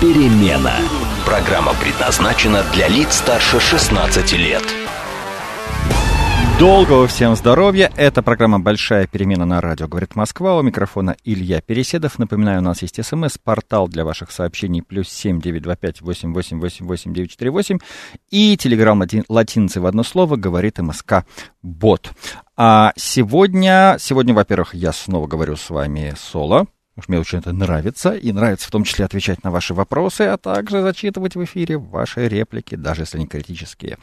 перемена». Программа предназначена для лиц старше 16 лет. Долгого всем здоровья. Это программа «Большая перемена» на радио «Говорит Москва». У микрофона Илья Переседов. Напоминаю, у нас есть смс-портал для ваших сообщений плюс семь девять два пять восемь восемь восемь восемь девять четыре восемь и телеграмм латинцы в одно слово «Говорит МСК Бот». А сегодня, сегодня, во-первых, я снова говорю с вами соло, Уж мне очень это нравится, и нравится в том числе отвечать на ваши вопросы, а также зачитывать в эфире ваши реплики, даже если они критические.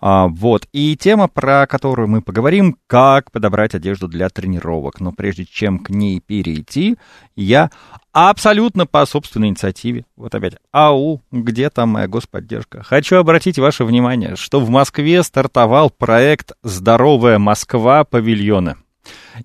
А, вот, и тема, про которую мы поговорим, как подобрать одежду для тренировок. Но прежде чем к ней перейти, я абсолютно по собственной инициативе, вот опять, ау, где там моя господдержка? Хочу обратить ваше внимание, что в Москве стартовал проект «Здоровая Москва. Павильоны».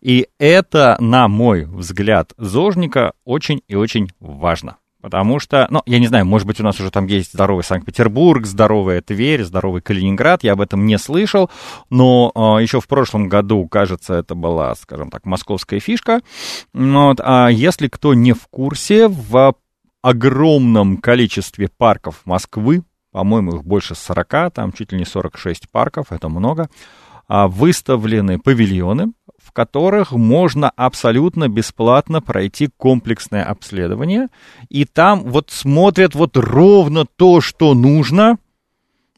И это, на мой взгляд, зожника очень и очень важно. Потому что, ну, я не знаю, может быть, у нас уже там есть здоровый Санкт-Петербург, здоровая Тверь, здоровый Калининград, я об этом не слышал, но э, еще в прошлом году, кажется, это была, скажем так, московская фишка. Вот, а если кто не в курсе, в огромном количестве парков Москвы, по-моему, их больше 40, там чуть ли не 46 парков, это много, а, выставлены павильоны, в которых можно абсолютно бесплатно пройти комплексное обследование, и там вот смотрят вот ровно то, что нужно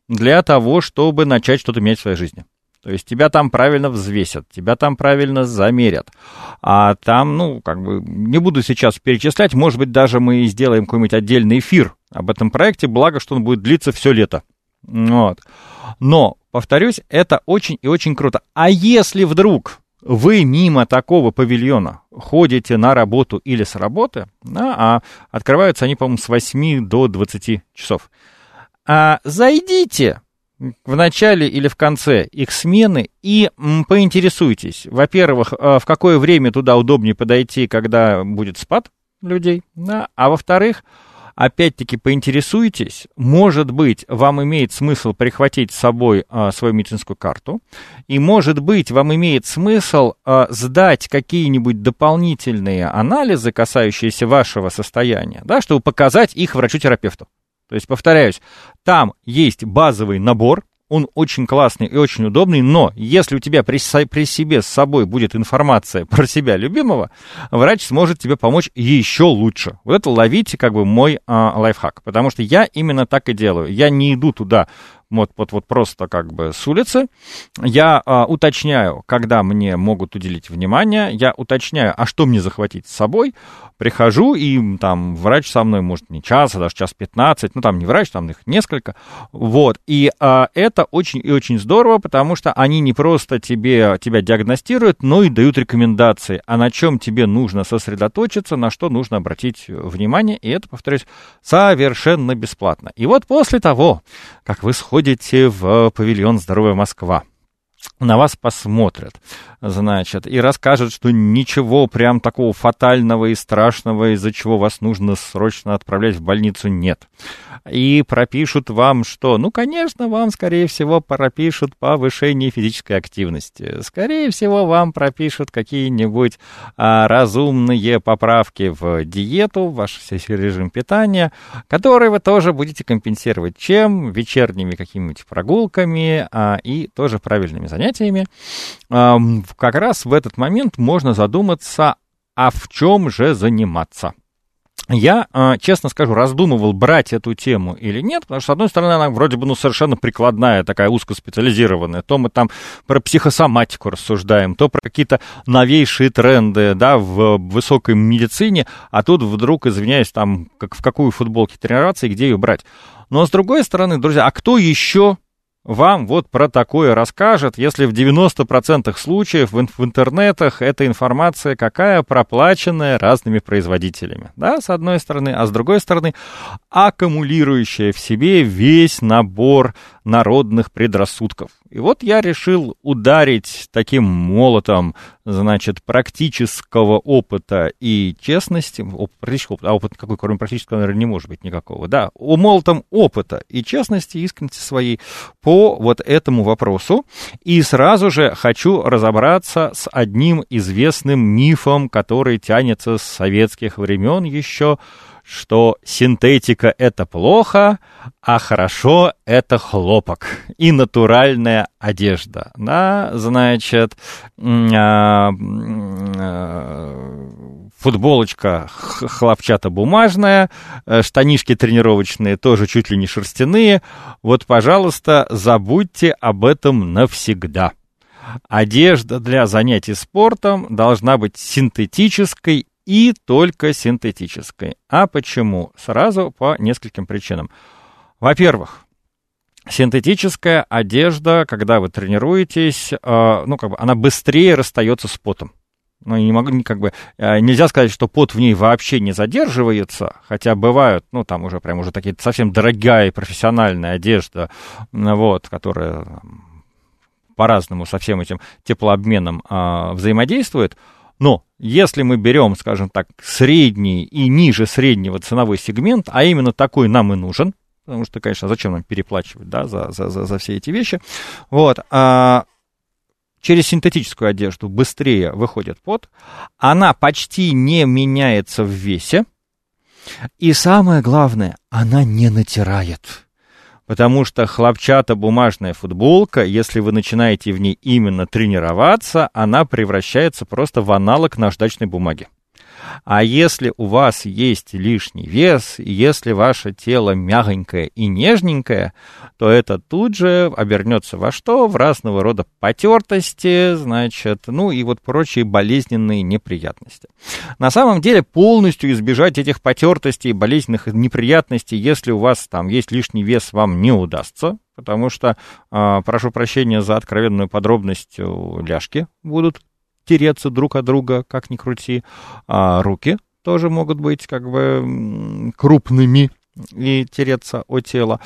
для того, чтобы начать что-то менять в своей жизни. То есть тебя там правильно взвесят, тебя там правильно замерят. А там, ну, как бы, не буду сейчас перечислять, может быть, даже мы сделаем какой-нибудь отдельный эфир об этом проекте, благо, что он будет длиться все лето. Вот. Но, повторюсь, это очень и очень круто. А если вдруг вы мимо такого павильона ходите на работу или с работы, да, а открываются они, по-моему, с 8 до 20 часов. А зайдите в начале или в конце их смены и поинтересуйтесь, во-первых, а, в какое время туда удобнее подойти, когда будет спад людей, да, а во-вторых, опять-таки поинтересуйтесь, может быть, вам имеет смысл прихватить с собой а, свою медицинскую карту, и может быть, вам имеет смысл а, сдать какие-нибудь дополнительные анализы, касающиеся вашего состояния, да, чтобы показать их врачу-терапевту. То есть, повторяюсь, там есть базовый набор, он очень классный и очень удобный, но если у тебя при, при себе с собой будет информация про себя любимого, врач сможет тебе помочь еще лучше. Вот это ловите как бы мой а, лайфхак, потому что я именно так и делаю. Я не иду туда вот, вот, вот просто как бы с улицы. Я а, уточняю, когда мне могут уделить внимание, я уточняю, а что мне захватить с собой, прихожу, и там врач со мной, может, не час, а даже час 15, ну, там не врач, там их несколько, вот, и а, это очень и очень здорово, потому что они не просто тебе, тебя диагностируют, но и дают рекомендации, а на чем тебе нужно сосредоточиться, на что нужно обратить внимание, и это, повторюсь, совершенно бесплатно. И вот после того, как вы сходите приходите в павильон «Здоровая Москва», на вас посмотрят, значит, и расскажут, что ничего прям такого фатального и страшного, из-за чего вас нужно срочно отправлять в больницу, нет. И пропишут вам что? Ну, конечно, вам, скорее всего, пропишут повышение физической активности. Скорее всего, вам пропишут какие-нибудь а, разумные поправки в диету, в ваш режим питания, которые вы тоже будете компенсировать чем? Вечерними какими-нибудь прогулками а, и тоже правильными занятиями, как раз в этот момент можно задуматься, а в чем же заниматься. Я, а, честно скажу, раздумывал, брать эту тему или нет, потому что, с одной стороны, она вроде бы ну, совершенно прикладная, такая узкоспециализированная. То мы там про психосоматику рассуждаем, то про какие-то новейшие тренды да, в высокой медицине, а тут вдруг, извиняюсь, там, как, в какую футболке тренироваться и где ее брать. Но, с другой стороны, друзья, а кто еще вам вот про такое расскажет, если в 90% случаев в, в интернетах эта информация какая проплаченная разными производителями, да, с одной стороны, а с другой стороны, аккумулирующая в себе весь набор народных предрассудков. И вот я решил ударить таким молотом, значит, практического опыта и честности, оп, практического опыта, а опыт какой, кроме практического, наверное, не может быть никакого, да, молотом опыта и честности, искренности своей по вот этому вопросу. И сразу же хочу разобраться с одним известным мифом, который тянется с советских времен еще, что синтетика это плохо, а хорошо это хлопок и натуральная одежда. Да, значит, а, а, футболочка хлопчато-бумажная, э, штанишки тренировочные тоже чуть ли не шерстяные. Вот, пожалуйста, забудьте об этом навсегда. Одежда для занятий спортом должна быть синтетической и только синтетической. А почему? Сразу по нескольким причинам. Во-первых, синтетическая одежда, когда вы тренируетесь, э, ну, как бы она быстрее расстается с потом. Ну, не могу, как бы, э, нельзя сказать, что пот в ней вообще не задерживается, хотя бывают, ну, там уже прям уже такие совсем дорогая и профессиональная одежда, вот, которая по-разному со всем этим теплообменом а, взаимодействует. Но если мы берем, скажем так, средний и ниже среднего ценовой сегмент, а именно такой нам и нужен, потому что, конечно, зачем нам переплачивать, да, за, за, за, за все эти вещи, вот, а, через синтетическую одежду быстрее выходит пот, она почти не меняется в весе, и самое главное, она не натирает. Потому что хлопчато-бумажная футболка, если вы начинаете в ней именно тренироваться, она превращается просто в аналог наждачной бумаги. А если у вас есть лишний вес, если ваше тело мягонькое и нежненькое, то это тут же обернется во что? В разного рода потертости, значит, ну и вот прочие болезненные неприятности. На самом деле полностью избежать этих потертостей, болезненных неприятностей, если у вас там есть лишний вес, вам не удастся, потому что, э, прошу прощения за откровенную подробность, ляжки будут тереться друг от друга, как ни крути. А руки тоже могут быть как бы крупными и тереться о тело.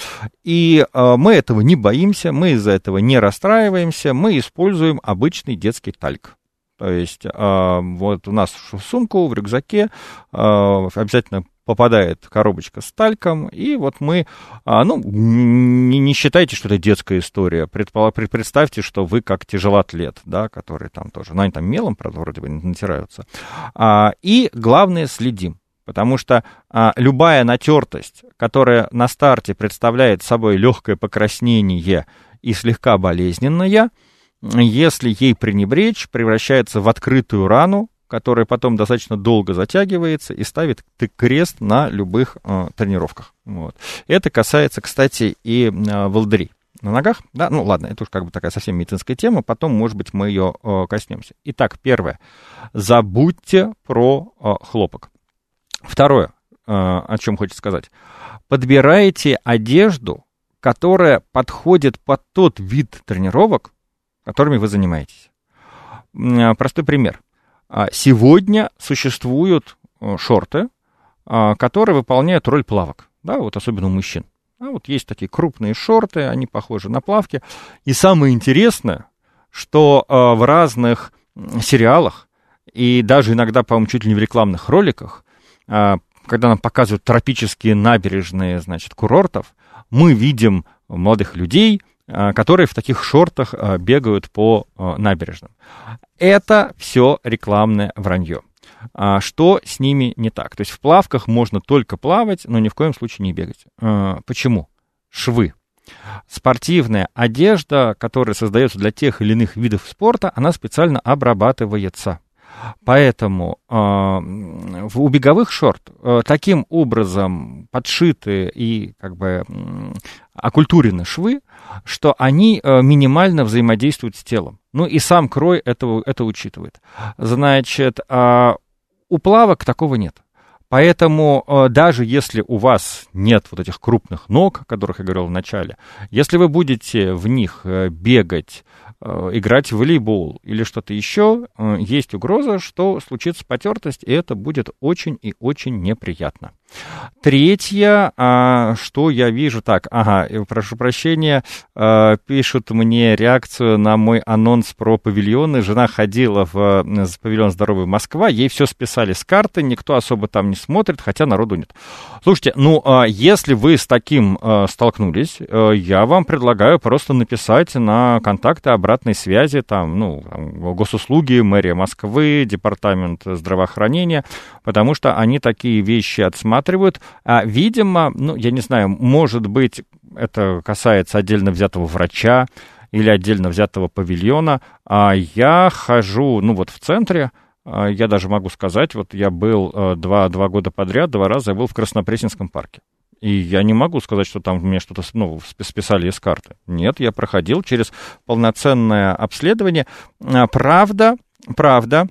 И э, мы этого не боимся, мы из-за этого не расстраиваемся, мы используем обычный детский тальк. То есть э, вот у нас в сумку, в рюкзаке э, обязательно попадает коробочка с тальком, и вот мы, а, ну, не, не считайте, что это детская история. Предполаг, представьте, что вы как тяжелоатлет, да, который там тоже, ну, они там мелом, правда, вроде бы натираются. А, и главное, следим. Потому что а, любая натертость, которая на старте представляет собой легкое покраснение и слегка болезненная, если ей пренебречь, превращается в открытую рану, которая потом достаточно долго затягивается и ставит крест на любых э, тренировках. Вот. Это касается, кстати, и э, волдырей на ногах. Да, ну ладно, это уж как бы такая совсем медицинская тема, потом, может быть, мы ее э, коснемся. Итак, первое. Забудьте про э, хлопок. Второе, э, о чем хочется сказать. Подбирайте одежду, которая подходит под тот вид тренировок, которыми вы занимаетесь. Э, простой пример. А сегодня существуют э, шорты, а, которые выполняют роль плавок, да, вот особенно у мужчин. А вот есть такие крупные шорты, они похожи на плавки. И самое интересное, что а, в разных сериалах и даже иногда, по-моему, чуть ли не в рекламных роликах, когда нам показывают тропические набережные, значит, курортов, мы видим молодых людей, которые в таких шортах бегают по набережным. Это все рекламное вранье. А что с ними не так? То есть в плавках можно только плавать, но ни в коем случае не бегать. Почему? Швы. Спортивная одежда, которая создается для тех или иных видов спорта, она специально обрабатывается. Поэтому э, у беговых шорт э, таким образом подшиты и как бы э, окультурены швы, что они э, минимально взаимодействуют с телом. Ну и сам крой этого, это учитывает. Значит, э, у плавок такого нет. Поэтому э, даже если у вас нет вот этих крупных ног, о которых я говорил в начале, если вы будете в них э, бегать, играть в волейбол или что-то еще, есть угроза, что случится потертость, и это будет очень и очень неприятно. Третье, а, что я вижу, так, ага, прошу прощения, а, пишут мне реакцию на мой анонс про павильоны. Жена ходила в павильон «Здоровый Москва», ей все списали с карты, никто особо там не смотрит, хотя народу нет. Слушайте, ну, а, если вы с таким столкнулись, я вам предлагаю просто написать на контакты обратной связи, там, ну, госуслуги, мэрия Москвы, департамент здравоохранения, потому что они такие вещи отсматривают, рассматривают. А, видимо, ну, я не знаю, может быть, это касается отдельно взятого врача или отдельно взятого павильона. А я хожу, ну, вот в центре, а, я даже могу сказать, вот я был э, два, два года подряд, два раза я был в Краснопресненском парке. И я не могу сказать, что там мне что-то ну, списали из карты. Нет, я проходил через полноценное обследование. А, правда, правда,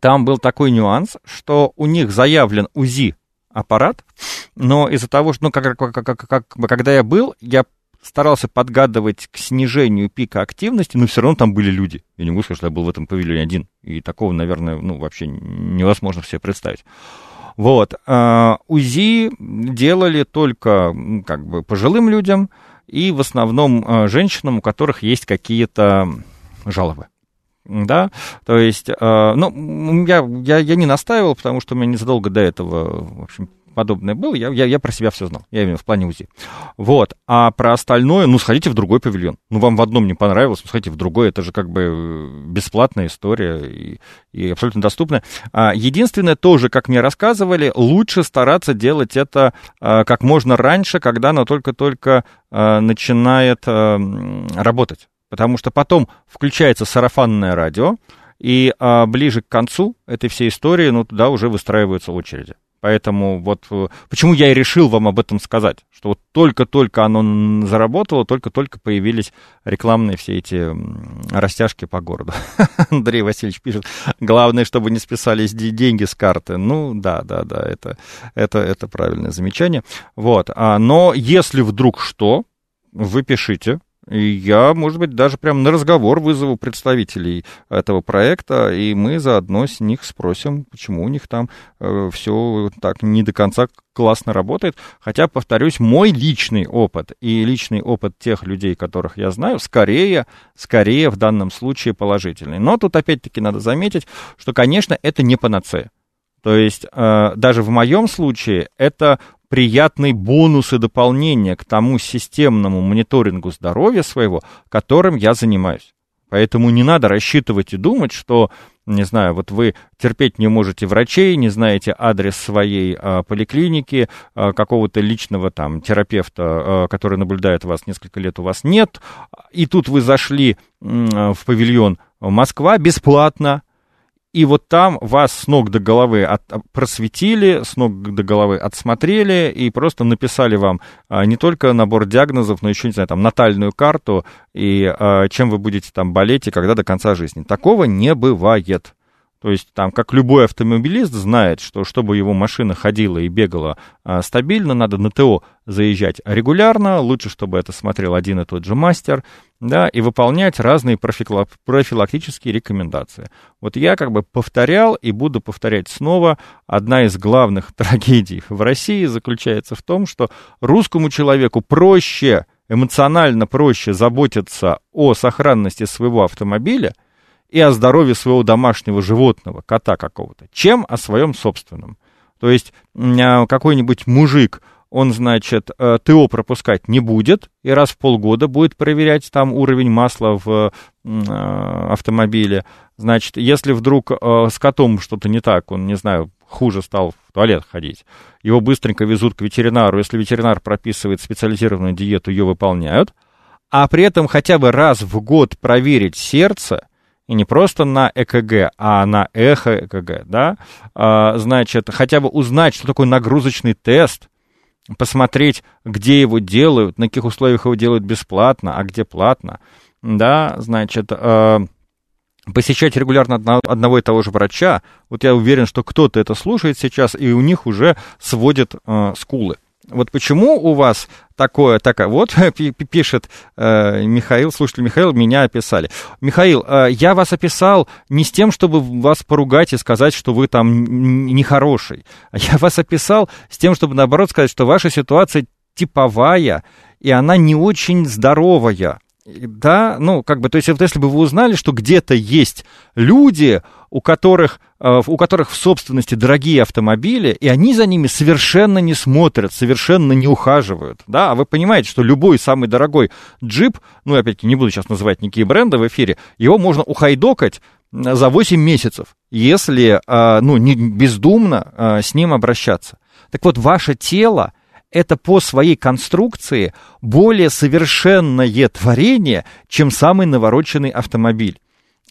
там был такой нюанс, что у них заявлен УЗИ аппарат, но из-за того, что, ну, как, как, как, как, когда я был, я старался подгадывать к снижению пика активности, но все равно там были люди. Я не могу сказать, что я был в этом павильоне один. И такого, наверное, ну, вообще невозможно себе представить. Вот. А, УЗИ делали только как бы пожилым людям и в основном а, женщинам, у которых есть какие-то жалобы да, то есть, э, ну, я, я, я не настаивал, потому что у меня незадолго до этого, в общем, подобное было, я, я, я про себя все знал, я именно в плане УЗИ. Вот, а про остальное, ну, сходите в другой павильон. Ну, вам в одном не понравилось, сходите в другой, это же как бы э, бесплатная история и, и абсолютно доступная. А, единственное, тоже, как мне рассказывали, лучше стараться делать это а, как можно раньше, когда оно только-только начинает работать потому что потом включается сарафанное радио, и а, ближе к концу этой всей истории, ну, туда уже выстраиваются очереди. Поэтому вот э, почему я и решил вам об этом сказать, что вот только-только оно заработало, только-только появились рекламные все эти растяжки по городу. Андрей Васильевич пишет, главное, чтобы не списались деньги с карты. Ну, да, да, да, это, это, это правильное замечание. Вот, а, но если вдруг что, вы пишите, я, может быть, даже прям на разговор вызову представителей этого проекта, и мы заодно с них спросим, почему у них там э, все так не до конца классно работает. Хотя, повторюсь, мой личный опыт и личный опыт тех людей, которых я знаю, скорее, скорее в данном случае положительный. Но тут опять-таки надо заметить, что, конечно, это не панацея. То есть э, даже в моем случае это приятный бонус и дополнение к тому системному мониторингу здоровья своего, которым я занимаюсь. Поэтому не надо рассчитывать и думать, что, не знаю, вот вы терпеть не можете врачей, не знаете адрес своей а, поликлиники, а, какого-то личного там терапевта, а, который наблюдает вас несколько лет, у вас нет, и тут вы зашли в павильон Москва бесплатно, и вот там вас с ног до головы от, просветили, с ног до головы отсмотрели и просто написали вам а, не только набор диагнозов, но еще, не знаю, там, натальную карту и а, чем вы будете там болеть и когда до конца жизни. Такого не бывает. То есть там, как любой автомобилист знает, что чтобы его машина ходила и бегала а, стабильно, надо на ТО заезжать регулярно, лучше, чтобы это смотрел один и тот же мастер, да, и выполнять разные профилактические рекомендации. Вот я как бы повторял и буду повторять снова. Одна из главных трагедий в России заключается в том, что русскому человеку проще, эмоционально проще заботиться о сохранности своего автомобиля – и о здоровье своего домашнего животного, кота какого-то, чем о своем собственном. То есть а, какой-нибудь мужик, он, значит, э, ТО пропускать не будет, и раз в полгода будет проверять там уровень масла в э, автомобиле. Значит, если вдруг э, с котом что-то не так, он, не знаю, хуже стал в туалет ходить, его быстренько везут к ветеринару, если ветеринар прописывает специализированную диету, ее выполняют, а при этом хотя бы раз в год проверить сердце – и не просто на ЭКГ, а на эхо ЭКГ, да, а, значит, хотя бы узнать, что такое нагрузочный тест, посмотреть, где его делают, на каких условиях его делают бесплатно, а где платно, да, значит, а, посещать регулярно одного и того же врача, вот я уверен, что кто-то это слушает сейчас, и у них уже сводят э, скулы. Вот почему у вас такое, такое, вот пишет э, Михаил, слушатель Михаил, меня описали. Михаил, э, я вас описал не с тем, чтобы вас поругать и сказать, что вы там нехороший. Я вас описал с тем, чтобы наоборот сказать, что ваша ситуация типовая, и она не очень здоровая. Да, ну, как бы, то есть, вот если бы вы узнали, что где-то есть люди, у которых, э, у которых в собственности дорогие автомобили, и они за ними совершенно не смотрят, совершенно не ухаживают, да, а вы понимаете, что любой самый дорогой джип, ну, опять-таки, не буду сейчас называть никакие бренды в эфире, его можно ухайдокать за 8 месяцев, если, э, ну, не бездумно э, с ним обращаться. Так вот, ваше тело — это по своей конструкции более совершенное творение, чем самый навороченный автомобиль.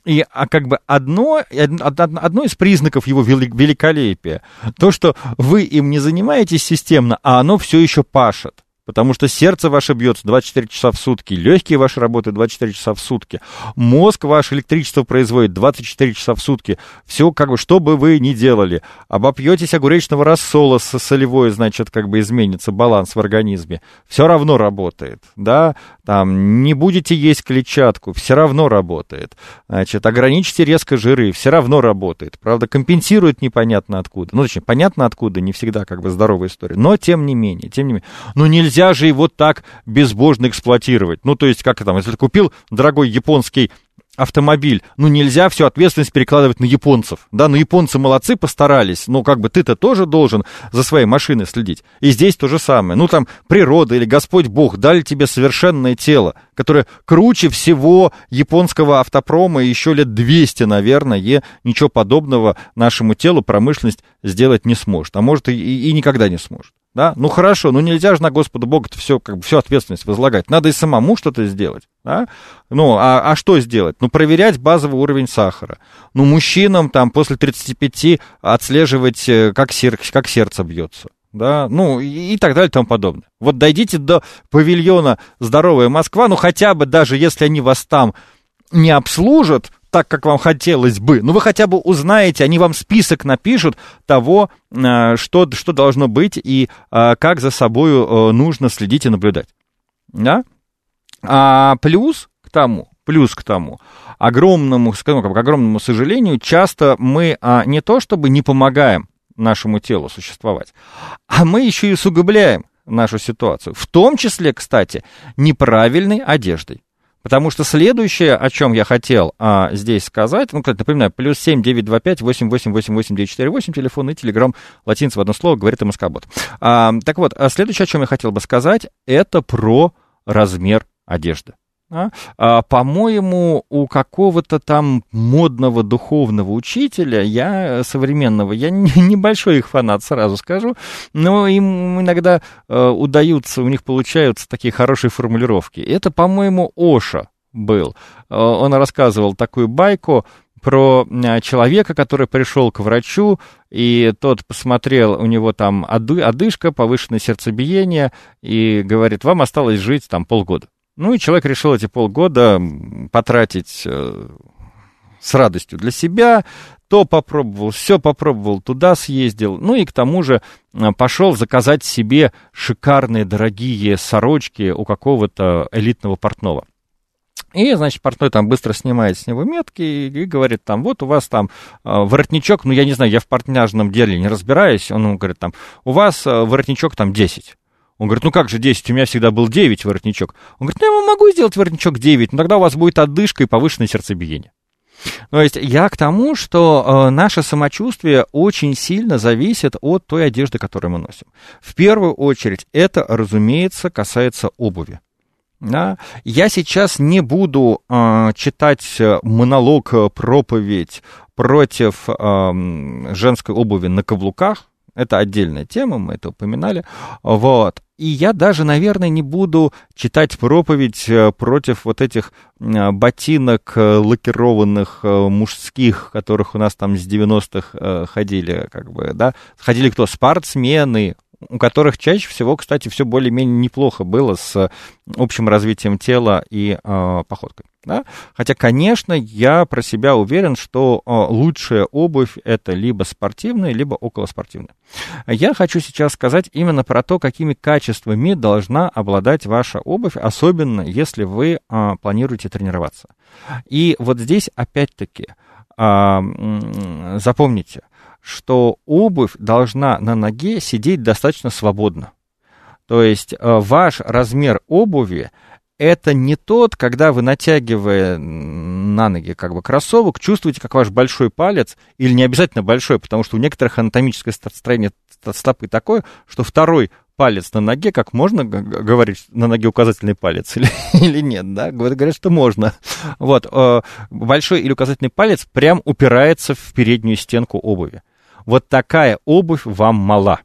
И а как бы одно, одно из признаков его великолепия, то, что вы им не занимаетесь системно, а оно все еще пашет. Потому что сердце ваше бьется 24 часа в сутки, легкие ваши работают 24 часа в сутки, мозг ваш электричество производит 24 часа в сутки. Все, как бы, что бы вы ни делали, обопьетесь огуречного рассола с солевой, значит, как бы изменится баланс в организме, все равно работает, да, там, не будете есть клетчатку, все равно работает, значит, ограничите резко жиры, все равно работает, правда, компенсирует непонятно откуда, ну, точнее, понятно откуда, не всегда, как бы, здоровая история, но, тем не менее, тем не менее, ну, нельзя нельзя же его так безбожно эксплуатировать. Ну, то есть, как там, если ты купил дорогой японский автомобиль, ну нельзя всю ответственность перекладывать на японцев, да, ну японцы молодцы, постарались, но как бы ты-то тоже должен за своей машиной следить. И здесь то же самое, ну там природа или Господь Бог дали тебе совершенное тело, которое круче всего японского автопрома и еще лет 200, наверное, ничего подобного нашему телу промышленность сделать не сможет, а может и, и, и никогда не сможет. Да? Ну хорошо, ну нельзя же на Господа Бога все, как бы, всю ответственность возлагать. Надо и самому что-то сделать. Да? Ну, а, а что сделать? Ну, проверять базовый уровень сахара. Ну, мужчинам там после 35 отслеживать, э, как, сер, как сердце бьется. Да, ну и, и так далее и тому подобное. Вот дойдите до павильона «Здоровая Москва», ну хотя бы даже если они вас там не обслужат, так, как вам хотелось бы. Ну, вы хотя бы узнаете, они вам список напишут того, э, что, что должно быть и э, как за собой э, нужно следить и наблюдать. Да? А плюс к тому, плюс к тому, огромному, скажем, к огромному сожалению, часто мы а, не то чтобы не помогаем нашему телу существовать, а мы еще и усугубляем нашу ситуацию. В том числе, кстати, неправильной одеждой. Потому что следующее, о чем я хотел а, здесь сказать, ну, кстати, напоминаю, плюс 7 925 888 948, телефон и телеграм, латинец в одно слово, говорит МСК-бот. А, так вот, а следующее, о чем я хотел бы сказать, это про размер одежды. А, а, по-моему, у какого-то там модного духовного учителя, я современного, я небольшой их фанат, сразу скажу, но им иногда э, удаются, у них получаются такие хорошие формулировки. Это, по-моему, Оша был. Э, он рассказывал такую байку, про э, человека, который пришел к врачу, и тот посмотрел, у него там одышка, повышенное сердцебиение, и говорит, вам осталось жить там полгода. Ну и человек решил эти полгода потратить э, с радостью для себя, то попробовал, все попробовал, туда съездил, ну и к тому же э, пошел заказать себе шикарные дорогие сорочки у какого-то элитного портного. И, значит, портной там быстро снимает с него метки и, и говорит там, вот у вас там э, воротничок, ну, я не знаю, я в портняжном деле не разбираюсь, он ему говорит там, у вас э, воротничок там 10. Он говорит, ну как же 10, у меня всегда был 9 воротничок. Он говорит, ну я могу сделать воротничок 9, но тогда у вас будет отдышка и повышенное сердцебиение. То есть я к тому, что э, наше самочувствие очень сильно зависит от той одежды, которую мы носим. В первую очередь это, разумеется, касается обуви. Да? Я сейчас не буду э, читать монолог, э, проповедь против э, женской обуви на каблуках, это отдельная тема, мы это упоминали. Вот. И я даже, наверное, не буду читать проповедь э, против вот этих э, ботинок э, лакированных мужских, которых у нас там с 90-х ходили, как бы, да. Ходили кто? Спортсмены, у которых чаще всего, кстати, все более-менее неплохо было с общим развитием тела и э, походкой. Да? Хотя, конечно, я про себя уверен, что э, лучшая обувь это либо спортивная, либо околоспортивная. Я хочу сейчас сказать именно про то, какими качествами должна обладать ваша обувь, особенно если вы э, планируете тренироваться. И вот здесь опять-таки э, запомните, что обувь должна на ноге сидеть достаточно свободно. То есть ваш размер обуви это не тот, когда вы, натягивая на ноги как бы кроссовок, чувствуете, как ваш большой палец, или не обязательно большой, потому что у некоторых анатомическое строение стопы такое, что второй палец на ноге, как можно говорить, на ноге указательный палец или, или нет, да? Говорят, что можно. Вот, э, большой или указательный палец прям упирается в переднюю стенку обуви. Вот такая обувь вам мала.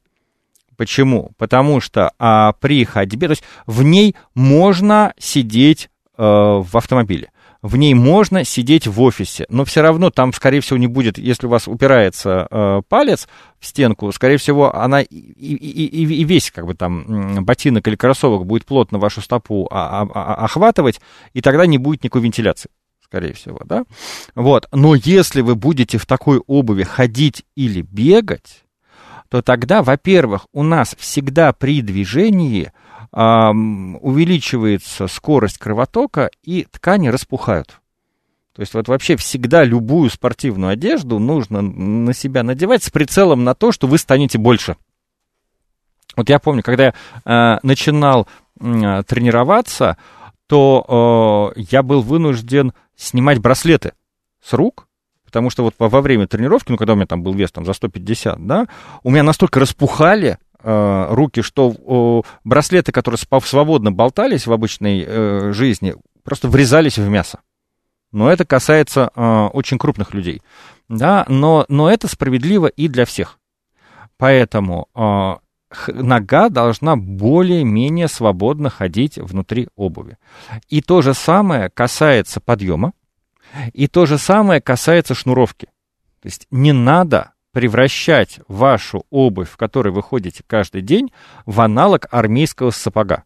Почему? Потому что а, при ходьбе, то есть в ней можно сидеть э, в автомобиле, в ней можно сидеть в офисе, но все равно там, скорее всего, не будет, если у вас упирается э, палец в стенку, скорее всего, она и, и, и, и весь как бы там ботинок или кроссовок будет плотно вашу стопу а, а, а, охватывать, и тогда не будет никакой вентиляции скорее всего, да? Вот, но если вы будете в такой обуви ходить или бегать, то тогда, во-первых, у нас всегда при движении э, увеличивается скорость кровотока и ткани распухают. То есть вот вообще всегда любую спортивную одежду нужно на себя надевать с прицелом на то, что вы станете больше. Вот я помню, когда я э, начинал э, тренироваться, то э, я был вынужден снимать браслеты с рук, Потому что вот во время тренировки, ну, когда у меня там был вес там, за 150, да, у меня настолько распухали э, руки, что э, браслеты, которые свободно болтались в обычной э, жизни, просто врезались в мясо. Но это касается э, очень крупных людей. Да, но, но это справедливо и для всех. Поэтому э, нога должна более-менее свободно ходить внутри обуви. И то же самое касается подъема. И то же самое касается шнуровки. То есть не надо превращать вашу обувь, в которой вы ходите каждый день, в аналог армейского сапога.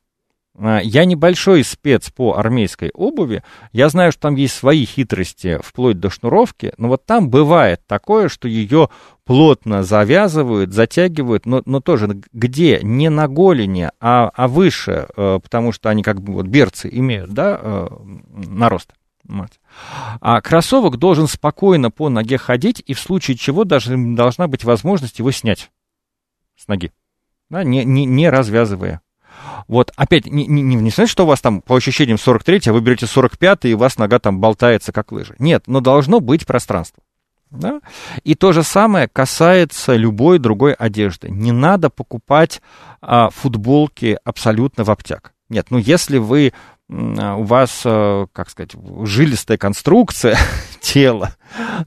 А, я небольшой спец по армейской обуви. Я знаю, что там есть свои хитрости вплоть до шнуровки, но вот там бывает такое, что ее плотно завязывают, затягивают, но, но тоже где? Не на голени, а, а выше, э, потому что они как бы вот берцы имеют, да, э, нарост. А кроссовок должен спокойно по ноге ходить, и в случае чего даже должна быть возможность его снять с ноги, да, не, не, не развязывая. Вот, опять, не, не, не значит, что у вас там по ощущениям 43, а вы берете 45, и у вас нога там болтается, как лыжа. Нет, но должно быть пространство. Да? И то же самое касается любой другой одежды. Не надо покупать а, футболки абсолютно в обтяг. Нет, ну если вы у вас, э, как сказать, жилистая конструкция тела,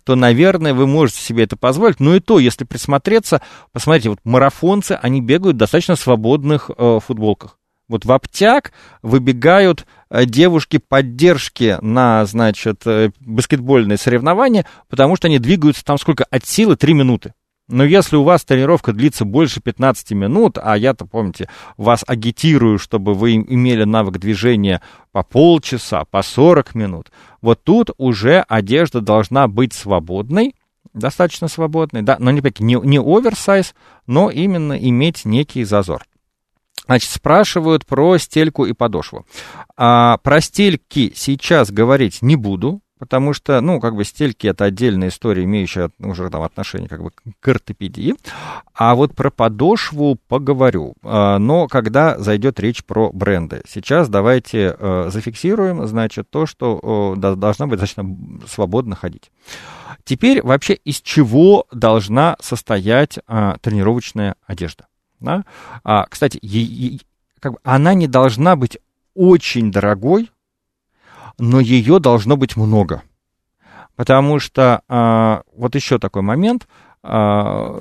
то, наверное, вы можете себе это позволить. Но и то, если присмотреться, посмотрите, вот марафонцы, они бегают в достаточно свободных э, футболках. Вот в обтяг выбегают э, девушки поддержки на, значит, э, баскетбольные соревнования, потому что они двигаются там сколько? От силы 3 минуты. Но если у вас тренировка длится больше 15 минут, а я-то, помните, вас агитирую, чтобы вы имели навык движения по полчаса, по 40 минут, вот тут уже одежда должна быть свободной, достаточно свободной, да, но не, не, не оверсайз, но именно иметь некий зазор. Значит, спрашивают про стельку и подошву. А, про стельки сейчас говорить не буду, потому что, ну, как бы стельки это отдельная история, имеющая уже там отношение как бы к ортопедии. А вот про подошву поговорю, а, но когда зайдет речь про бренды. Сейчас давайте э, зафиксируем, значит, то, что должна быть достаточно свободно ходить. Теперь вообще из чего должна состоять а, тренировочная одежда? Да? А, кстати, она не должна быть очень дорогой, но ее должно быть много. Потому что а, вот еще такой момент. А,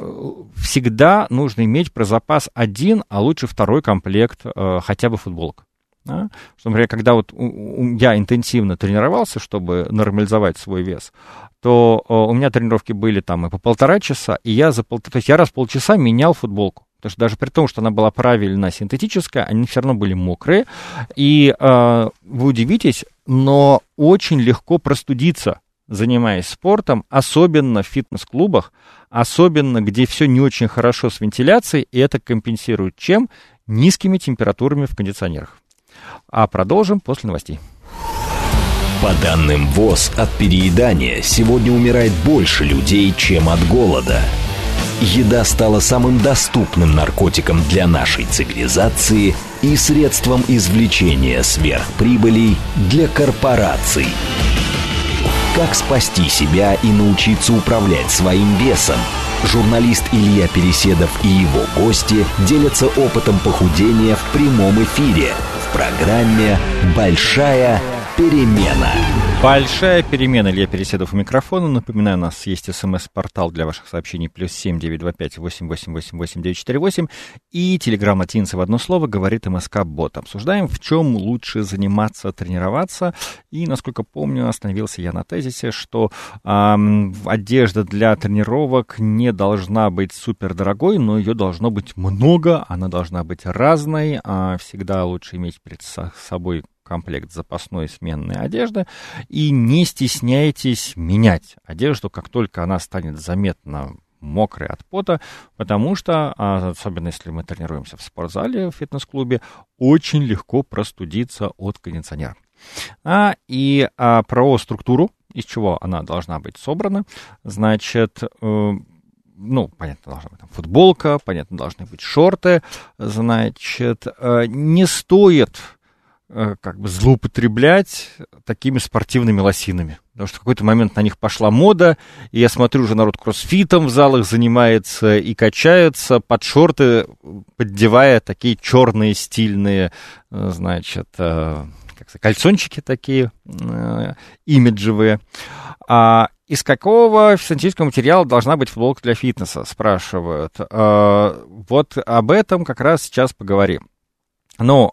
всегда нужно иметь про запас один, а лучше второй комплект а, хотя бы футболок. Да? Что, например, когда вот я интенсивно тренировался, чтобы нормализовать свой вес, то у меня тренировки были там и по полтора часа, и я за пол... то есть я раз в полчаса менял футболку. Потому что даже при том, что она была правильно синтетическая, они все равно были мокрые. И э, вы удивитесь, но очень легко простудиться, занимаясь спортом, особенно в фитнес-клубах, особенно где все не очень хорошо с вентиляцией, и это компенсирует чем? Низкими температурами в кондиционерах. А продолжим после новостей. По данным ВОЗ, от переедания сегодня умирает больше людей, чем от голода. Еда стала самым доступным наркотиком для нашей цивилизации и средством извлечения сверхприбылей для корпораций. Как спасти себя и научиться управлять своим весом? Журналист Илья Переседов и его гости делятся опытом похудения в прямом эфире в программе «Большая перемена». Большая перемена. Илья Переседов у микрофона. Напоминаю, у нас есть смс-портал для ваших сообщений. Плюс семь девять два пять восемь восемь восемь восемь девять четыре восемь. И телеграмм латинца в одно слово говорит МСК Бот. Обсуждаем, в чем лучше заниматься, тренироваться. И, насколько помню, остановился я на тезисе, что эм, одежда для тренировок не должна быть супер дорогой, но ее должно быть много, она должна быть разной. А всегда лучше иметь перед собой комплект запасной сменной одежды. И не стесняйтесь менять одежду, как только она станет заметно мокрой от пота, потому что, а, особенно если мы тренируемся в спортзале, в фитнес-клубе, очень легко простудиться от кондиционера. А, и а, про структуру, из чего она должна быть собрана, значит, э, ну, понятно, должна быть там футболка, понятно, должны быть шорты, значит, э, не стоит как бы злоупотреблять такими спортивными лосинами. Потому что в какой-то момент на них пошла мода, и я смотрю, уже народ кроссфитом в залах занимается и качается под шорты, поддевая такие черные стильные, э, значит, э, как сказать, кальсончики такие имиджевые. А из какого синтетического материала должна быть футболка для фитнеса, спрашивают. Вот об этом как раз сейчас поговорим. Ну,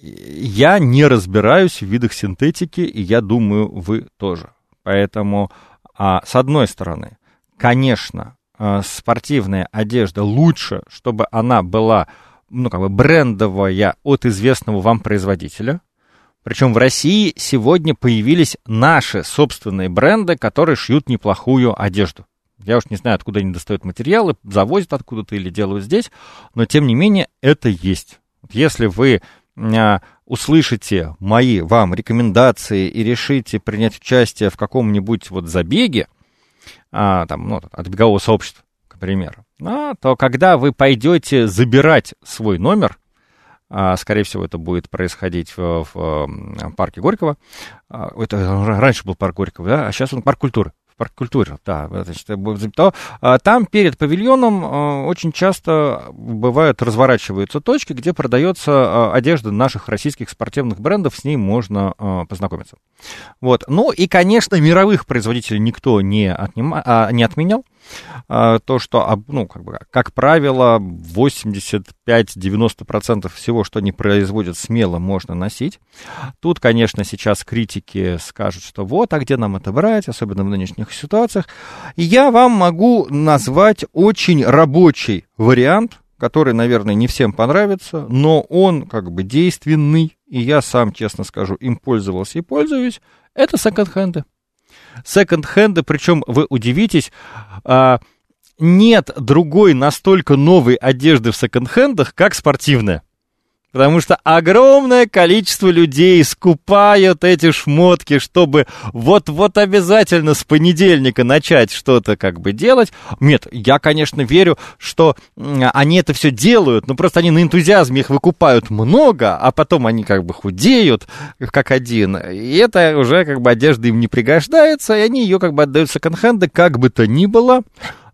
я не разбираюсь в видах синтетики, и я думаю, вы тоже. Поэтому, а, с одной стороны, конечно, а, спортивная одежда лучше, чтобы она была, ну, как бы брендовая от известного вам производителя. Причем в России сегодня появились наши собственные бренды, которые шьют неплохую одежду. Я уж не знаю, откуда они достают материалы, завозят откуда-то или делают здесь, но тем не менее это есть. Если вы услышите мои вам рекомендации и решите принять участие в каком-нибудь вот забеге, а, там, ну, от бегового сообщества, к примеру, а, то когда вы пойдете забирать свой номер, а, скорее всего, это будет происходить в, в, в парке Горького. А, это раньше был парк Горького, да, а сейчас он парк культуры парк культуры, да, значит, то а, там перед павильоном а, очень часто бывают, разворачиваются точки, где продается а, одежда наших российских спортивных брендов, с ней можно познакомиться. Вот. Ну и, конечно, мировых производителей никто не, отнима, не отменял. А, то, что, ну, как, бы, как правило, 85-90% всего, что они производят, смело можно носить. Тут, конечно, сейчас критики скажут, что вот, а где нам это брать, особенно в нынешних ситуациях. И я вам могу назвать очень рабочий вариант, который, наверное, не всем понравится, но он как бы действенный, и я сам, честно скажу, им пользовался и пользуюсь, это секонд-хенды секонд-хенды, причем вы удивитесь, а, нет другой настолько новой одежды в секонд-хендах, как спортивная. Потому что огромное количество людей скупают эти шмотки, чтобы вот-вот обязательно с понедельника начать что-то как бы делать. Нет, я, конечно, верю, что они это все делают, но просто они на энтузиазме их выкупают много, а потом они как бы худеют как один. И это уже как бы одежда им не пригождается, и они ее как бы отдают в секонд-хенды, как бы то ни было.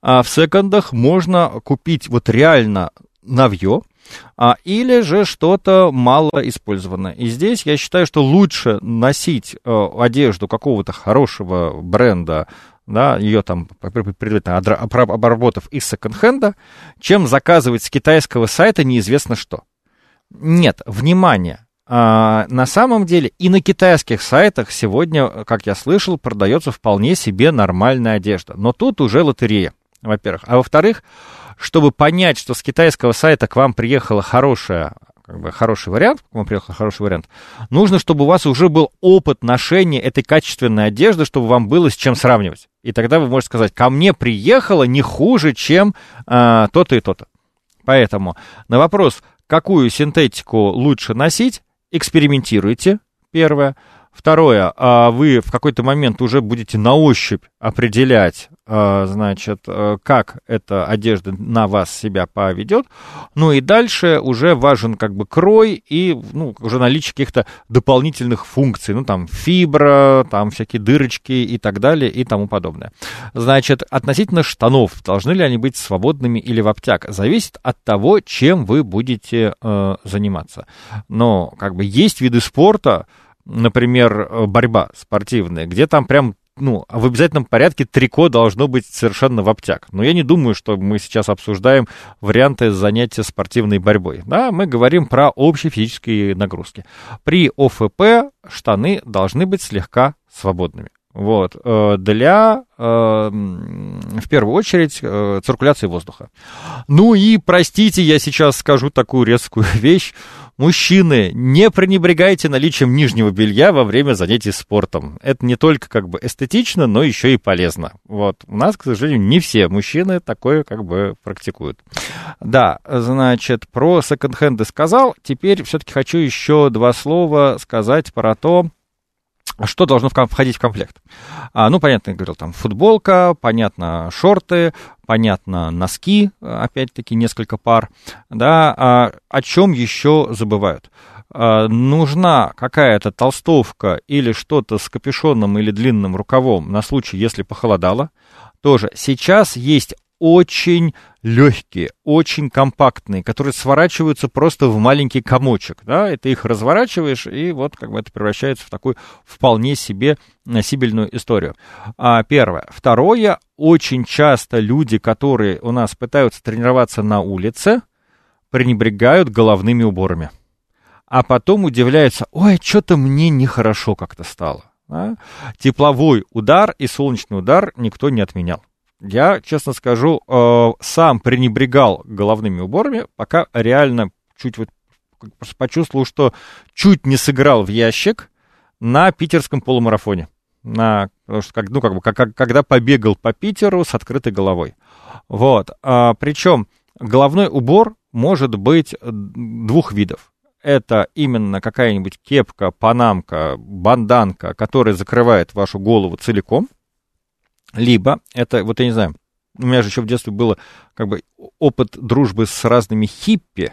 А в секондах можно купить вот реально навье, а, или же что-то мало использованное. И здесь я считаю, что лучше носить а, одежду какого-то хорошего бренда, да, ее там предварительно обработав из секонд-хенда, чем заказывать с китайского сайта неизвестно что. Нет, внимание, а, на самом деле и на китайских сайтах сегодня, как я слышал, продается вполне себе нормальная одежда. Но тут уже лотерея. Во-первых. А во-вторых, чтобы понять, что с китайского сайта к вам приехала хорошая как бы хороший вариант, к вам приехал хороший вариант, нужно, чтобы у вас уже был опыт ношения этой качественной одежды, чтобы вам было с чем сравнивать. И тогда вы можете сказать, ко мне приехало не хуже, чем а, то-то и то-то. Поэтому на вопрос, какую синтетику лучше носить, экспериментируйте, первое. Второе, а вы в какой-то момент уже будете на ощупь определять, значит, э, как эта одежда на вас себя поведет. Ну и дальше уже важен как бы крой и ну, уже наличие каких-то дополнительных функций. Ну там фибра, там всякие дырочки и так далее и тому подобное. Значит, относительно штанов, должны ли они быть свободными или в обтяг, зависит от того, чем вы будете э, заниматься. Но как бы есть виды спорта, например, э, борьба спортивная, где там прям ну, в обязательном порядке трико должно быть совершенно в обтяг. Но я не думаю, что мы сейчас обсуждаем варианты занятия спортивной борьбой. Да, мы говорим про общие физические нагрузки. При ОФП штаны должны быть слегка свободными. Вот, э, для, э, в первую очередь, циркуляции воздуха. Ну и, простите, я сейчас скажу такую резкую вещь. Мужчины, не пренебрегайте наличием нижнего белья во время занятий спортом. Это не только как бы эстетично, но еще и полезно. Вот. У нас, к сожалению, не все мужчины такое как бы практикуют. Да, значит, про секонд-хенды сказал. Теперь все-таки хочу еще два слова сказать про то, что должно входить в комплект? А, ну, понятно, я говорил, там футболка, понятно, шорты, понятно, носки, опять-таки, несколько пар, да, а, о чем еще забывают? А, нужна какая-то толстовка или что-то с капюшоном или длинным рукавом на случай, если похолодало, тоже. Сейчас есть очень легкие, очень компактные, которые сворачиваются просто в маленький комочек, да, и ты их разворачиваешь, и вот как бы это превращается в такую вполне себе носибельную историю. А, первое. Второе, очень часто люди, которые у нас пытаются тренироваться на улице, пренебрегают головными уборами. А потом удивляются, ой, что-то мне нехорошо как-то стало. Да? Тепловой удар и солнечный удар никто не отменял. Я, честно скажу, э, сам пренебрегал головными уборами, пока реально чуть вот почувствовал, что чуть не сыграл в ящик на питерском полумарафоне. На, потому ну, как бы, как, когда побегал по Питеру с открытой головой. Вот. А, причем головной убор может быть двух видов. Это именно какая-нибудь кепка, панамка, банданка, которая закрывает вашу голову целиком – либо это, вот я не знаю, у меня же еще в детстве было как бы опыт дружбы с разными хиппи,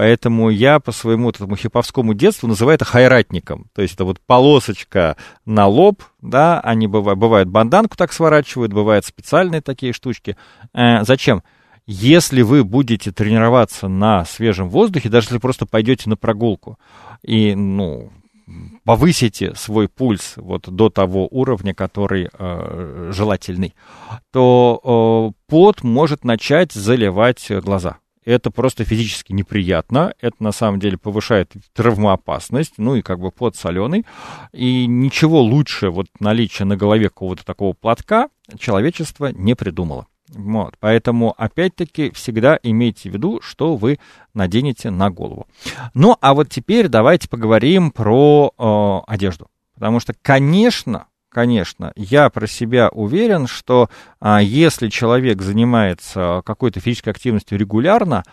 Поэтому я по своему вот этому хиповскому детству называю это хайратником. То есть это вот полосочка на лоб, да, они бывают, бывают банданку так сворачивают, бывают специальные такие штучки. Э, зачем? Если вы будете тренироваться на свежем воздухе, даже если просто пойдете на прогулку, и, ну, повысите свой пульс вот до того уровня, который э, желательный, то э, пот может начать заливать глаза. Это просто физически неприятно, это на самом деле повышает травмоопасность, ну и как бы пот соленый. И ничего лучше вот наличия на голове какого-то такого платка человечество не придумало. Вот, поэтому, опять-таки, всегда имейте в виду, что вы наденете на голову. Ну, а вот теперь давайте поговорим про э, одежду. Потому что, конечно, конечно, я про себя уверен, что а, если человек занимается какой-то физической активностью регулярно,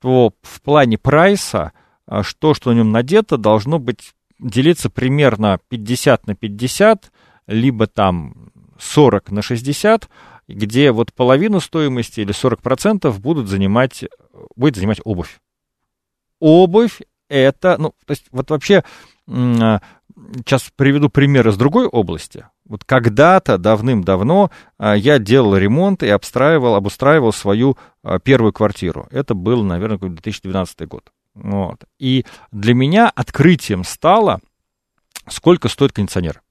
то в плане прайса а, что, что на нем надето, должно быть делиться примерно 50 на 50, либо там 40 на 60, где вот половину стоимости или 40% будут занимать, будет занимать обувь. Обувь это, ну, то есть вот вообще, а, сейчас приведу пример из другой области. Вот когда-то, давным-давно, а, я делал ремонт и обстраивал, обустраивал свою а, первую квартиру. Это был, наверное, 2012 год. Вот. И для меня открытием стало, сколько стоит кондиционер.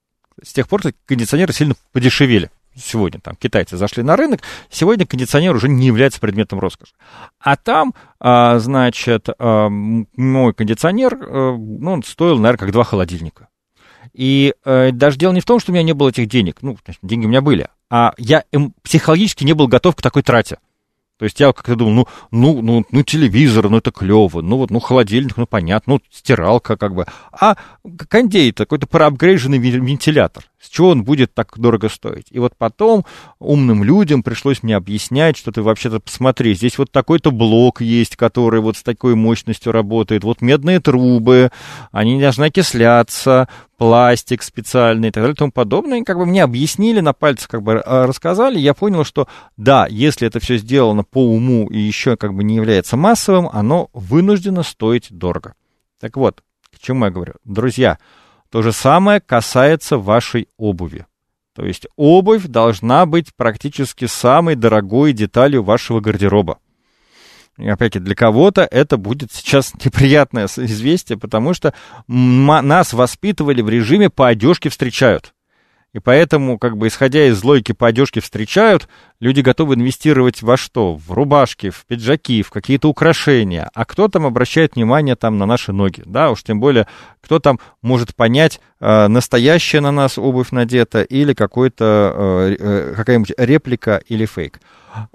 С тех пор кондиционеры сильно подешевели сегодня там китайцы зашли на рынок, сегодня кондиционер уже не является предметом роскоши. А там, а, значит, а, мой кондиционер, а, ну, он стоил, наверное, как два холодильника. И э, даже дело не в том, что у меня не было этих денег, ну, деньги у меня были, а я психологически не был готов к такой трате. То есть я как-то думал, ну, ну, ну, ну, телевизор, ну, это клево, ну, вот, ну, холодильник, ну, понятно, ну, стиралка, как бы. А кондей какой-то проапгрейженный вентилятор. С чего он будет так дорого стоить? И вот потом умным людям пришлось мне объяснять, что ты вообще-то посмотри, здесь вот такой-то блок есть, который вот с такой мощностью работает, вот медные трубы, они должны окисляться, пластик специальный и так далее и тому подобное. И как бы мне объяснили, на пальцах как бы а, рассказали, я понял, что да, если это все сделано по уму и еще как бы не является массовым, оно вынуждено стоить дорого. Так вот, к чему я говорю? Друзья, то же самое касается вашей обуви. То есть обувь должна быть практически самой дорогой деталью вашего гардероба. И опять-таки, для кого-то это будет сейчас неприятное известие, потому что нас воспитывали в режиме «по одежке встречают». И поэтому, как бы, исходя из логики «по одежке встречают», люди готовы инвестировать во что? В рубашки, в пиджаки, в какие-то украшения. А кто там обращает внимание там на наши ноги? Да, уж тем более, кто там может понять, э, настоящая на нас обувь надета или какой-то, э, э, какая-нибудь реплика или фейк.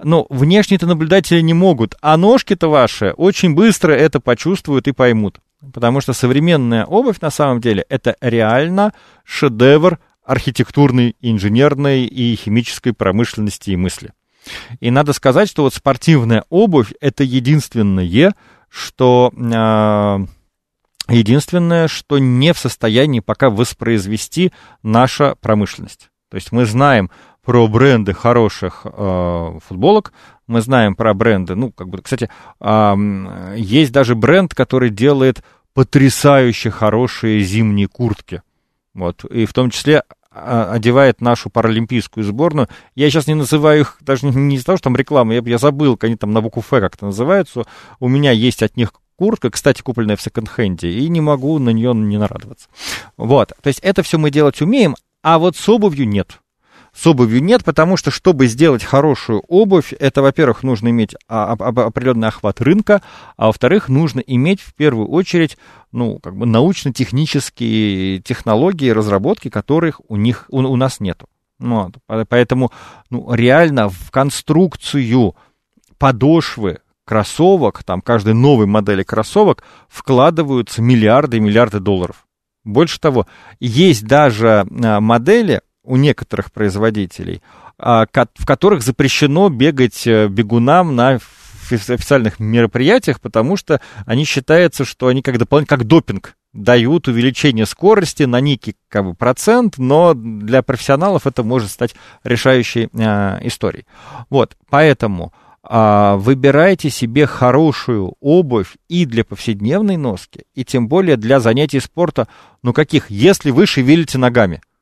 Но внешние-то наблюдатели не могут, а ножки-то ваши очень быстро это почувствуют и поймут. Потому что современная обувь на самом деле это реально шедевр архитектурной, инженерной и химической промышленности и мысли. И надо сказать, что вот спортивная обувь это единственное, что э, единственное, что не в состоянии пока воспроизвести наша промышленность. То есть мы знаем про бренды хороших э, футболок, мы знаем про бренды, ну, как бы, кстати, э, есть даже бренд, который делает потрясающе хорошие зимние куртки. Вот, и в том числе а, одевает нашу паралимпийскую сборную. Я сейчас не называю их, даже не из-за того, что там реклама, я, я забыл, они там на букву Ф как-то называются. У меня есть от них куртка, кстати, купленная в секонд-хенде, и не могу на нее не нарадоваться. Вот, то есть это все мы делать умеем, а вот с обувью нет с обувью нет, потому что, чтобы сделать хорошую обувь, это, во-первых, нужно иметь определенный охват рынка, а во-вторых, нужно иметь в первую очередь, ну, как бы научно-технические технологии, разработки, которых у них, у, у нас нету. Вот. Поэтому, ну, реально в конструкцию подошвы кроссовок, там, каждой новой модели кроссовок вкладываются миллиарды и миллиарды долларов. Больше того, есть даже а, модели, у некоторых производителей, а, в которых запрещено бегать э, бегунам на официальных мероприятиях, потому что они считаются, что они как дополнительно, как допинг, дают увеличение скорости на некий как бы, процент, но для профессионалов это может стать решающей э, историей. Вот, поэтому э, выбирайте себе хорошую обувь и для повседневной носки, и тем более для занятий спорта, ну каких, если вы шевелите ногами –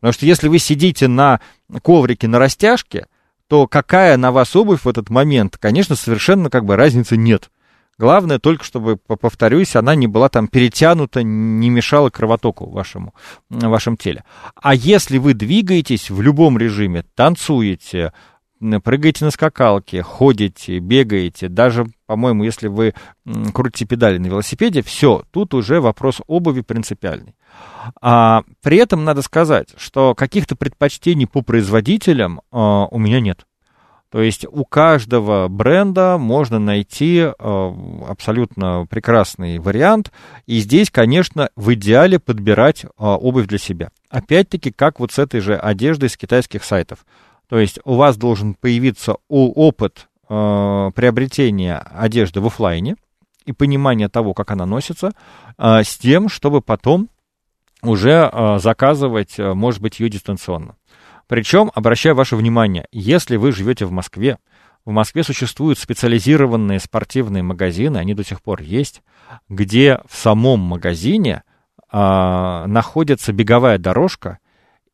Потому что если вы сидите на коврике на растяжке, то какая на вас обувь в этот момент, конечно, совершенно как бы разницы нет. Главное только, чтобы, повторюсь, она не была там перетянута, не мешала кровотоку вашему, в вашем теле. А если вы двигаетесь в любом режиме, танцуете, прыгаете на скакалке, ходите, бегаете, даже, по-моему, если вы крутите педали на велосипеде, все, тут уже вопрос обуви принципиальный. А, при этом надо сказать, что каких-то предпочтений по производителям а, у меня нет. То есть у каждого бренда можно найти э, абсолютно прекрасный вариант. И здесь, конечно, в идеале подбирать э, обувь для себя. Опять-таки, как вот с этой же одеждой с китайских сайтов. То есть у вас должен появиться опыт э, приобретения одежды в офлайне и понимание того, как она носится, э, с тем, чтобы потом уже э, заказывать, э, может быть, ее дистанционно. Причем, обращаю ваше внимание, если вы живете в Москве, в Москве существуют специализированные спортивные магазины, они до сих пор есть, где в самом магазине э, находится беговая дорожка,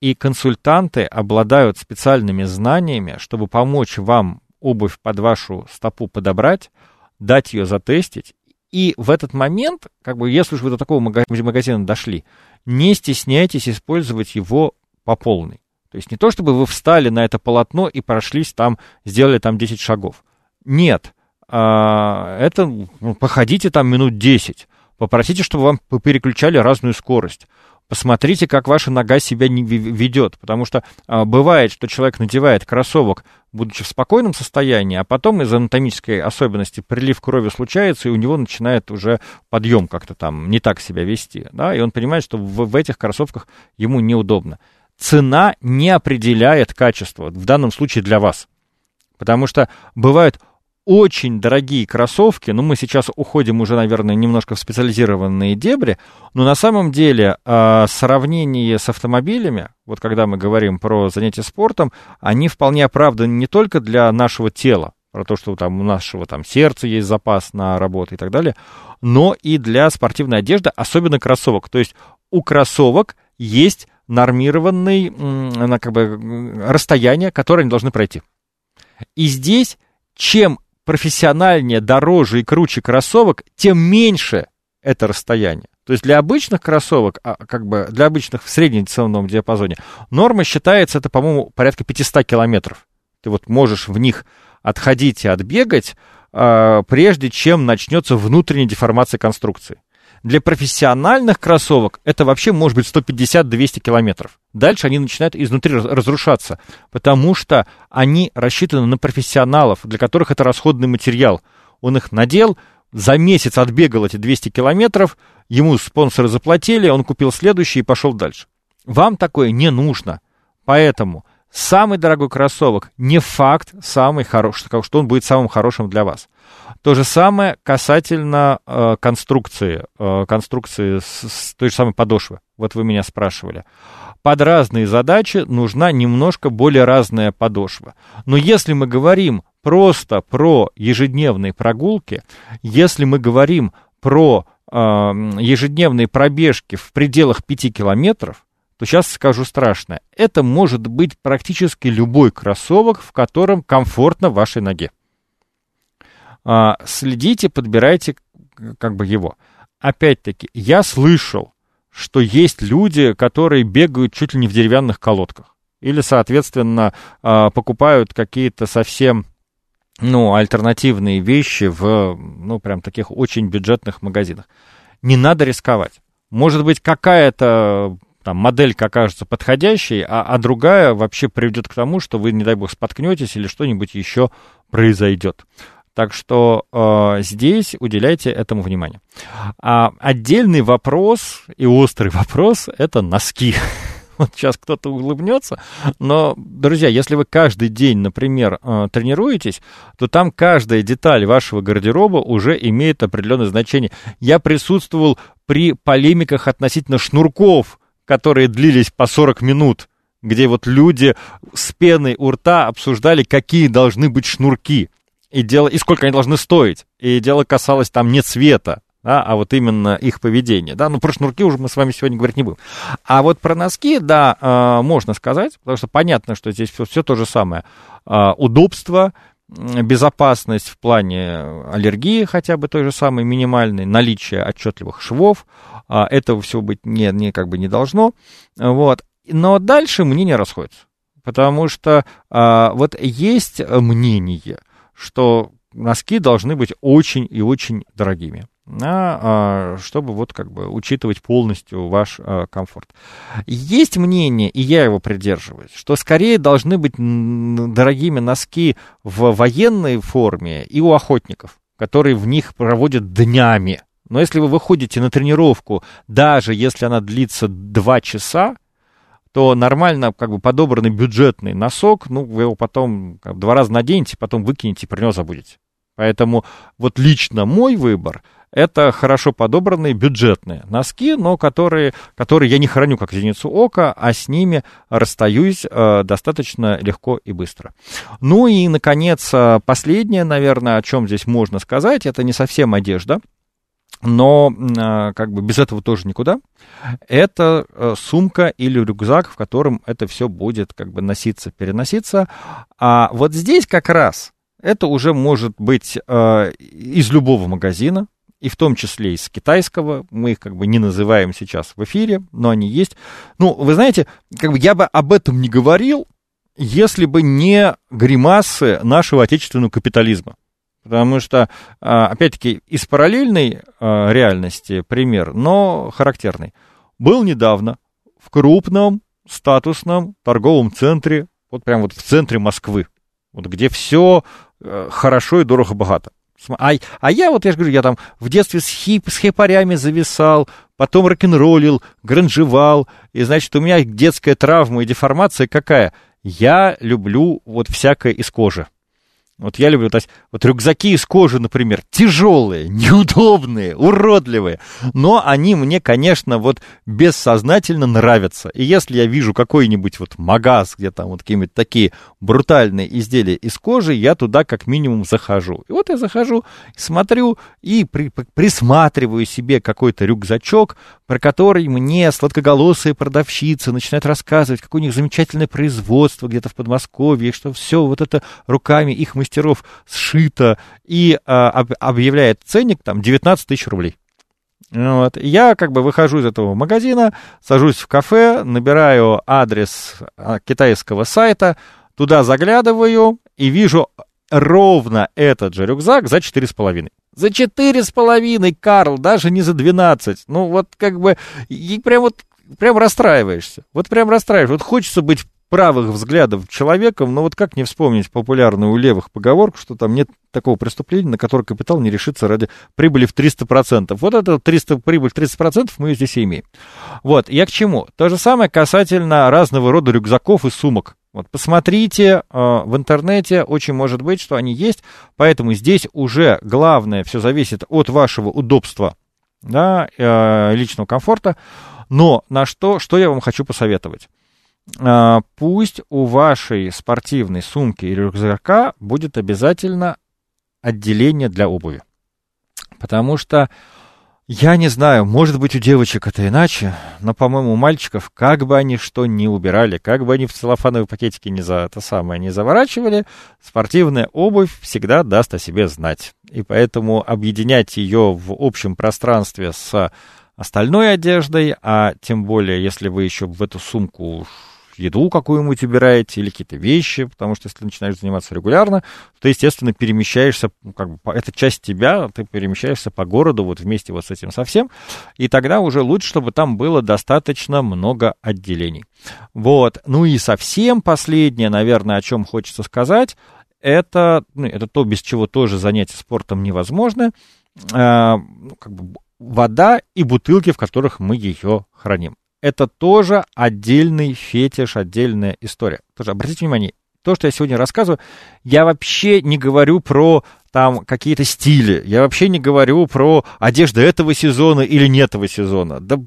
и консультанты обладают специальными знаниями, чтобы помочь вам обувь под вашу стопу подобрать, дать ее затестить. И в этот момент, как бы, если уж вы до такого магазина дошли, не стесняйтесь использовать его по полной. То есть не то, чтобы вы встали на это полотно и прошлись там, сделали там 10 шагов. Нет, а, это ну, походите там минут 10, попросите, чтобы вам переключали разную скорость. Посмотрите, как ваша нога себя не ведет, потому что а, бывает, что человек надевает кроссовок, будучи в спокойном состоянии, а потом из анатомической особенности прилив крови случается, и у него начинает уже подъем как-то там не так себя вести, да, и он понимает, что в, в этих кроссовках ему неудобно. Цена не определяет качество, в данном случае для вас, потому что бывают очень дорогие кроссовки, ну, мы сейчас уходим уже, наверное, немножко в специализированные дебри, но на самом деле э, сравнение с автомобилями, вот когда мы говорим про занятия спортом, они вполне оправданы не только для нашего тела, про то, что там у нашего там сердца есть запас на работу и так далее, но и для спортивной одежды, особенно кроссовок. То есть у кроссовок есть нормированный, как бы, расстояние, которое они должны пройти. И здесь чем профессиональнее, дороже и круче кроссовок, тем меньше это расстояние. То есть для обычных кроссовок, а, как бы для обычных в среднем ценовом диапазоне, норма считается, это, по-моему, порядка 500 километров. Ты вот можешь в них отходить и отбегать, э, прежде чем начнется внутренняя деформация конструкции. Для профессиональных кроссовок это вообще может быть 150-200 километров. Дальше они начинают изнутри разрушаться, потому что они рассчитаны на профессионалов, для которых это расходный материал. Он их надел, за месяц отбегал эти 200 километров, ему спонсоры заплатили, он купил следующий и пошел дальше. Вам такое не нужно. Поэтому самый дорогой кроссовок не факт самый хороший, что он будет самым хорошим для вас. То же самое касательно э, конструкции, э, конструкции с, с той же самой подошвы. Вот вы меня спрашивали. Под разные задачи нужна немножко более разная подошва. Но если мы говорим просто про ежедневные прогулки, если мы говорим про э, ежедневные пробежки в пределах 5 километров, сейчас скажу страшно. Это может быть практически любой кроссовок, в котором комфортно вашей ноге. А, следите, подбирайте как бы его. Опять-таки, я слышал, что есть люди, которые бегают чуть ли не в деревянных колодках. Или, соответственно, а, покупают какие-то совсем ну, альтернативные вещи в, ну, прям таких очень бюджетных магазинах. Не надо рисковать. Может быть, какая-то там моделька окажется подходящей, а, а другая вообще приведет к тому, что вы, не дай бог, споткнетесь или что-нибудь еще произойдет. Так что э, здесь уделяйте этому внимание. А отдельный вопрос и острый вопрос – это носки. Вот сейчас кто-то улыбнется, но, друзья, если вы каждый день, например, э, тренируетесь, то там каждая деталь вашего гардероба уже имеет определенное значение. Я присутствовал при полемиках относительно шнурков, которые длились по 40 минут, где вот люди с пеной у рта обсуждали, какие должны быть шнурки и, дело, и сколько они должны стоить. И дело касалось там не цвета, да, а вот именно их поведения. Да? Ну, про шнурки уже мы с вами сегодня говорить не будем. А вот про носки, да, э, можно сказать, потому что понятно, что здесь все, все то же самое. Э, удобство, безопасность в плане аллергии хотя бы той же самой минимальной, наличие отчетливых швов, э, этого всего быть не, не, как бы не должно. Вот. Но дальше мнения расходятся. Потому что э, вот есть мнение – что носки должны быть очень и очень дорогими а, чтобы вот как бы учитывать полностью ваш а, комфорт. Есть мнение, и я его придерживаюсь, что скорее должны быть дорогими носки в военной форме и у охотников, которые в них проводят днями. Но если вы выходите на тренировку, даже если она длится 2 часа, то нормально как бы подобранный бюджетный носок, ну, вы его потом как, два раза наденете, потом выкинете про него забудете. Поэтому вот лично мой выбор это хорошо подобранные бюджетные носки, но которые, которые я не храню как зеницу ока, а с ними расстаюсь э, достаточно легко и быстро. Ну и, наконец, э, последнее, наверное, о чем здесь можно сказать, это не совсем одежда, но а, как бы без этого тоже никуда. Это э, сумка или рюкзак, в котором это все будет как бы носиться, переноситься. А вот здесь как раз это уже может быть э, из любого магазина, и в том числе из китайского. Мы их как бы не называем сейчас в эфире, но они есть. Ну, вы знаете, как бы я бы об этом не говорил, если бы не гримасы нашего отечественного капитализма. Потому что, а, опять-таки, из параллельной а, реальности пример, но характерный. Был недавно в крупном статусном торговом центре, вот прям вот в центре Москвы, вот где все э, хорошо и дорого-богато. А, а я вот, я же говорю, я там в детстве с, хип, с хипарями зависал, потом рок-н-роллил, гранжевал, и, значит, у меня детская травма и деформация какая? Я люблю вот всякое из кожи. Вот я люблю, то есть, вот рюкзаки из кожи, например, тяжелые, неудобные, уродливые, но они мне, конечно, вот бессознательно нравятся. И если я вижу какой-нибудь вот магаз, где там вот какие-нибудь такие брутальные изделия из кожи, я туда как минимум захожу. И вот я захожу, смотрю и при, присматриваю себе какой-то рюкзачок, про который мне сладкоголосые продавщицы начинают рассказывать, какое у них замечательное производство где-то в Подмосковье, что все вот это руками их мастеров сшито, и а, об, объявляет ценник там 19 тысяч рублей. Вот. Я как бы выхожу из этого магазина, сажусь в кафе, набираю адрес а, китайского сайта, туда заглядываю и вижу ровно этот же рюкзак за 4,5. За четыре с половиной, Карл, даже не за двенадцать. Ну, вот как бы, и прям вот, прям расстраиваешься. Вот прям расстраиваешься. Вот хочется быть правых взглядов человеком, но вот как не вспомнить популярную у левых поговорку, что там нет такого преступления, на которое капитал не решится ради прибыли в 300%. Вот это 300, прибыль в 300% мы здесь и имеем. Вот, я к чему? То же самое касательно разного рода рюкзаков и сумок. Вот посмотрите э, в интернете, очень может быть, что они есть, поэтому здесь уже главное все зависит от вашего удобства, да, э, личного комфорта. Но на что, что я вам хочу посоветовать? Э, пусть у вашей спортивной сумки или рюкзака будет обязательно отделение для обуви. Потому что я не знаю, может быть, у девочек это иначе, но, по-моему, у мальчиков, как бы они что ни убирали, как бы они в целлофановые пакетики не за это самое не заворачивали, спортивная обувь всегда даст о себе знать. И поэтому объединять ее в общем пространстве с остальной одеждой, а тем более, если вы еще в эту сумку еду какую-нибудь убираете или какие-то вещи, потому что если начинаешь заниматься регулярно, то, естественно, перемещаешься, ну, как бы, это часть тебя, ты перемещаешься по городу вот вместе вот с этим совсем, и тогда уже лучше, чтобы там было достаточно много отделений. Вот, ну и совсем последнее, наверное, о чем хочется сказать, это, ну, это то, без чего тоже занятие спортом невозможно, э, как бы вода и бутылки, в которых мы ее храним это тоже отдельный фетиш, отдельная история. Тоже обратите внимание, то, что я сегодня рассказываю, я вообще не говорю про там какие-то стили, я вообще не говорю про одежду этого сезона или не этого сезона. Да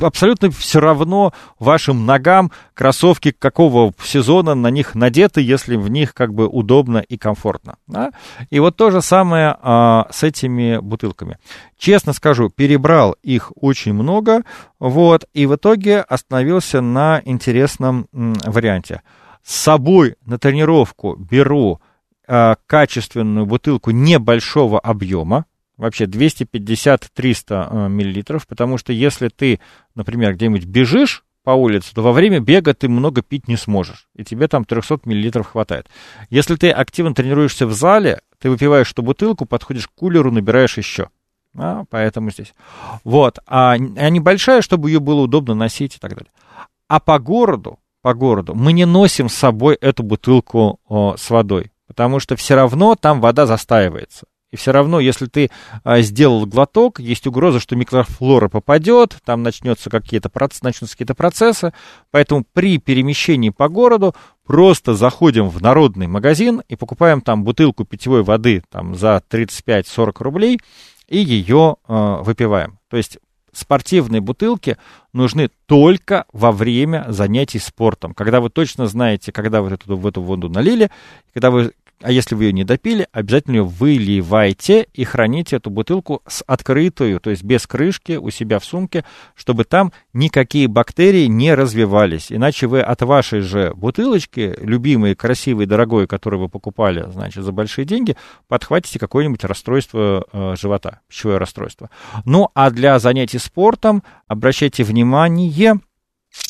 абсолютно все равно вашим ногам кроссовки какого сезона на них надеты, если в них как бы удобно и комфортно. Да? И вот то же самое а, с этими бутылками. Честно скажу, перебрал их очень много, вот, и в итоге остановился на интересном варианте. С собой на тренировку беру а, качественную бутылку небольшого объема, вообще 250-300 э, миллилитров, потому что если ты, например, где-нибудь бежишь по улице, то во время бега ты много пить не сможешь, и тебе там 300 миллилитров хватает. Если ты активно тренируешься в зале, ты выпиваешь эту бутылку, подходишь к кулеру, набираешь еще. А, поэтому здесь. Вот. А, а небольшая, чтобы ее было удобно носить и так далее. А по городу, по городу мы не носим с собой эту бутылку о, с водой, потому что все равно там вода застаивается. Все равно, если ты а, сделал глоток, есть угроза, что микрофлора попадет, там начнется какие-то, начнутся какие-то процессы. Поэтому при перемещении по городу просто заходим в народный магазин и покупаем там бутылку питьевой воды там, за 35-40 рублей и ее э, выпиваем. То есть спортивные бутылки нужны только во время занятий спортом, когда вы точно знаете, когда вы эту, в эту воду налили, когда вы а если вы ее не допили, обязательно ее выливайте и храните эту бутылку с открытую, то есть без крышки у себя в сумке, чтобы там никакие бактерии не развивались. Иначе вы от вашей же бутылочки, любимой, красивой, дорогой, которую вы покупали, значит, за большие деньги, подхватите какое-нибудь расстройство э, живота, пищевое расстройство. Ну, а для занятий спортом обращайте внимание,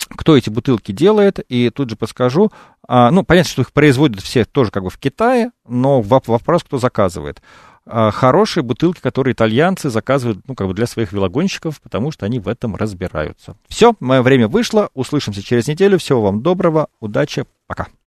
кто эти бутылки делает, и тут же подскажу. А, ну, понятно, что их производят все тоже как бы в Китае, но вопрос, кто заказывает. а, хорошие бутылки, которые итальянцы заказывают, ну, как бы для своих велогонщиков, потому что они в этом разбираются. Все, мое время вышло. Услышимся через неделю. Всего вам доброго, удачи, пока.